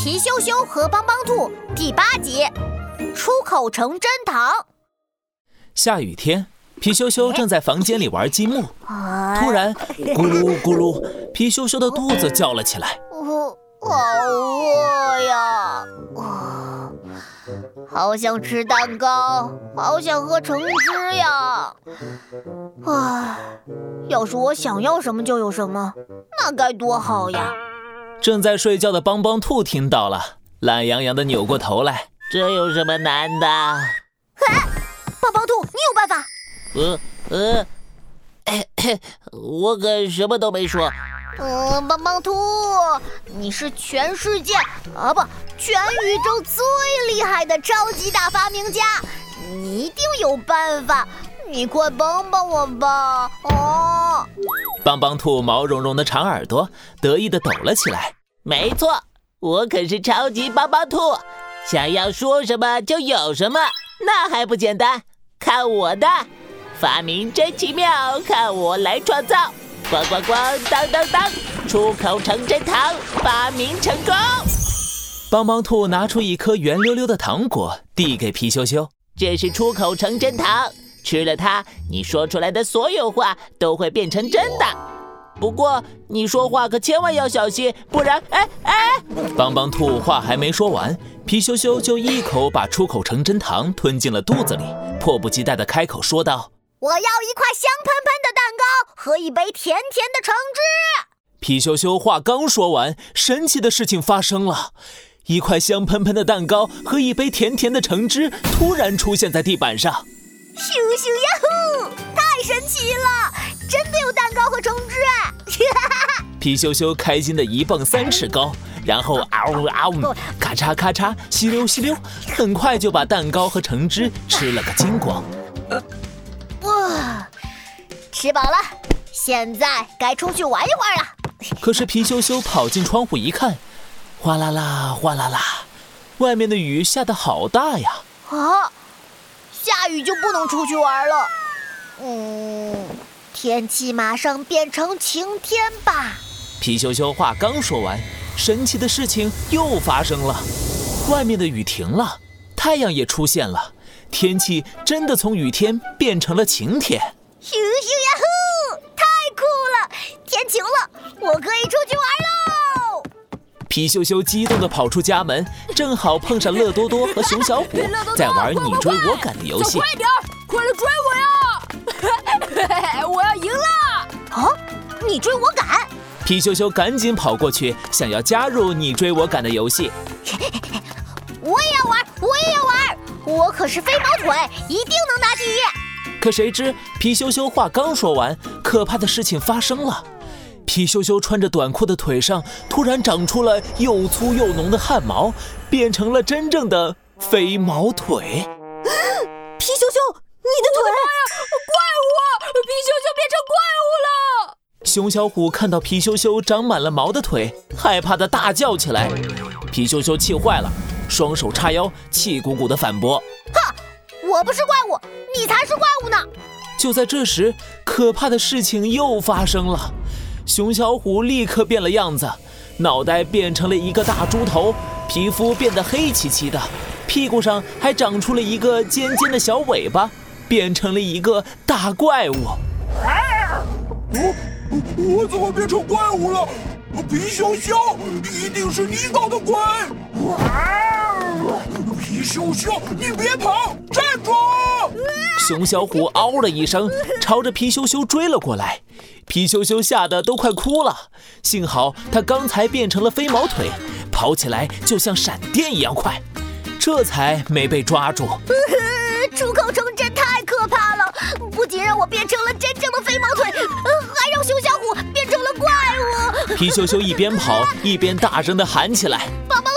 皮羞羞和帮帮兔第八集，出口成真糖。下雨天，皮羞羞正在房间里玩积木，突然咕噜咕噜，皮羞羞的肚子叫了起来。我好饿呀！啊，好想吃蛋糕，好想喝橙汁呀！唉，要是我想要什么就有什么，那该多好呀！正在睡觉的帮帮兔听到了，懒洋洋的扭过头来。这有什么难的？哎，帮帮兔，你有办法？呃呃，我可什么都没说。嗯，帮帮兔，你是全世界啊不，全宇宙最厉害的超级大发明家，你一定有办法，你快帮帮我吧！哦，帮帮兔毛茸茸的长耳朵得意的抖了起来。没错，我可是超级帮帮兔，想要说什么就有什么，那还不简单？看我的，发明真奇妙，看我来创造。咣咣咣，当当当，出口成真糖，发明成功！帮帮兔拿出一颗圆溜溜的糖果，递给皮羞羞。这是出口成真糖，吃了它，你说出来的所有话都会变成真的。不过你说话可千万要小心，不然……哎哎！帮帮兔话还没说完，皮羞羞就一口把出口成真糖吞进了肚子里，迫不及待地开口说道。我要一块香喷喷的蛋糕和一杯甜甜的橙汁。皮羞羞话刚说完，神奇的事情发生了，一块香喷喷的蛋糕和一杯甜甜的橙汁突然出现在地板上。咻咻呀呼！太神奇了，真的有蛋糕和橙汁！皮羞羞开心的一蹦三尺高，然后嗷呜嗷呜，咔嚓咔嚓，吸溜吸溜，很快就把蛋糕和橙汁吃了个精光。哇吃饱了，现在该出去玩一会儿了。可是皮羞羞跑进窗户一看，哗啦啦，哗啦啦，外面的雨下得好大呀！啊，下雨就不能出去玩了。嗯，天气马上变成晴天吧。皮羞羞话刚说完，神奇的事情又发生了，外面的雨停了，太阳也出现了，天气真的从雨天变成了晴天。咻咻呀呼！太酷了，天晴了，我可以出！皮羞羞激动地跑出家门，正好碰上乐多多和熊小虎在玩你追我赶的游戏。快点，快来追我呀！我要赢了！啊，你追我赶！皮羞羞赶紧跑过去，想要加入你追我赶的游戏。我也要玩，我也要玩，我可是飞毛腿，一定能拿第一！可谁知皮羞羞话刚说完，可怕的事情发生了。皮羞羞穿着短裤的腿上突然长出了又粗又浓的汗毛，变成了真正的飞毛腿。皮羞羞，你的腿！怪物！皮羞羞变成怪物了！熊小虎看到皮羞羞长满了毛的腿，害怕的大叫起来。皮羞羞气坏了，双手叉腰，气鼓鼓的反驳：哼！我不是怪物，你才是怪物呢！就在这时，可怕的事情又发生了。熊小虎立刻变了样子，脑袋变成了一个大猪头，皮肤变得黑漆漆的，屁股上还长出了一个尖尖的小尾巴，变成了一个大怪物。啊我我怎么变成怪物了？皮熊熊，一定是你搞的鬼！啊羞羞，你别跑，站住！熊小虎嗷了一声，朝着皮羞羞追了过来。皮羞羞吓得都快哭了，幸好他刚才变成了飞毛腿，跑起来就像闪电一样快，这才没被抓住。出口成真太可怕了，不仅让我变成了真正的飞毛腿，还让熊小虎变成了怪物。皮羞羞一边跑一边大声地喊起来：“帮帮！”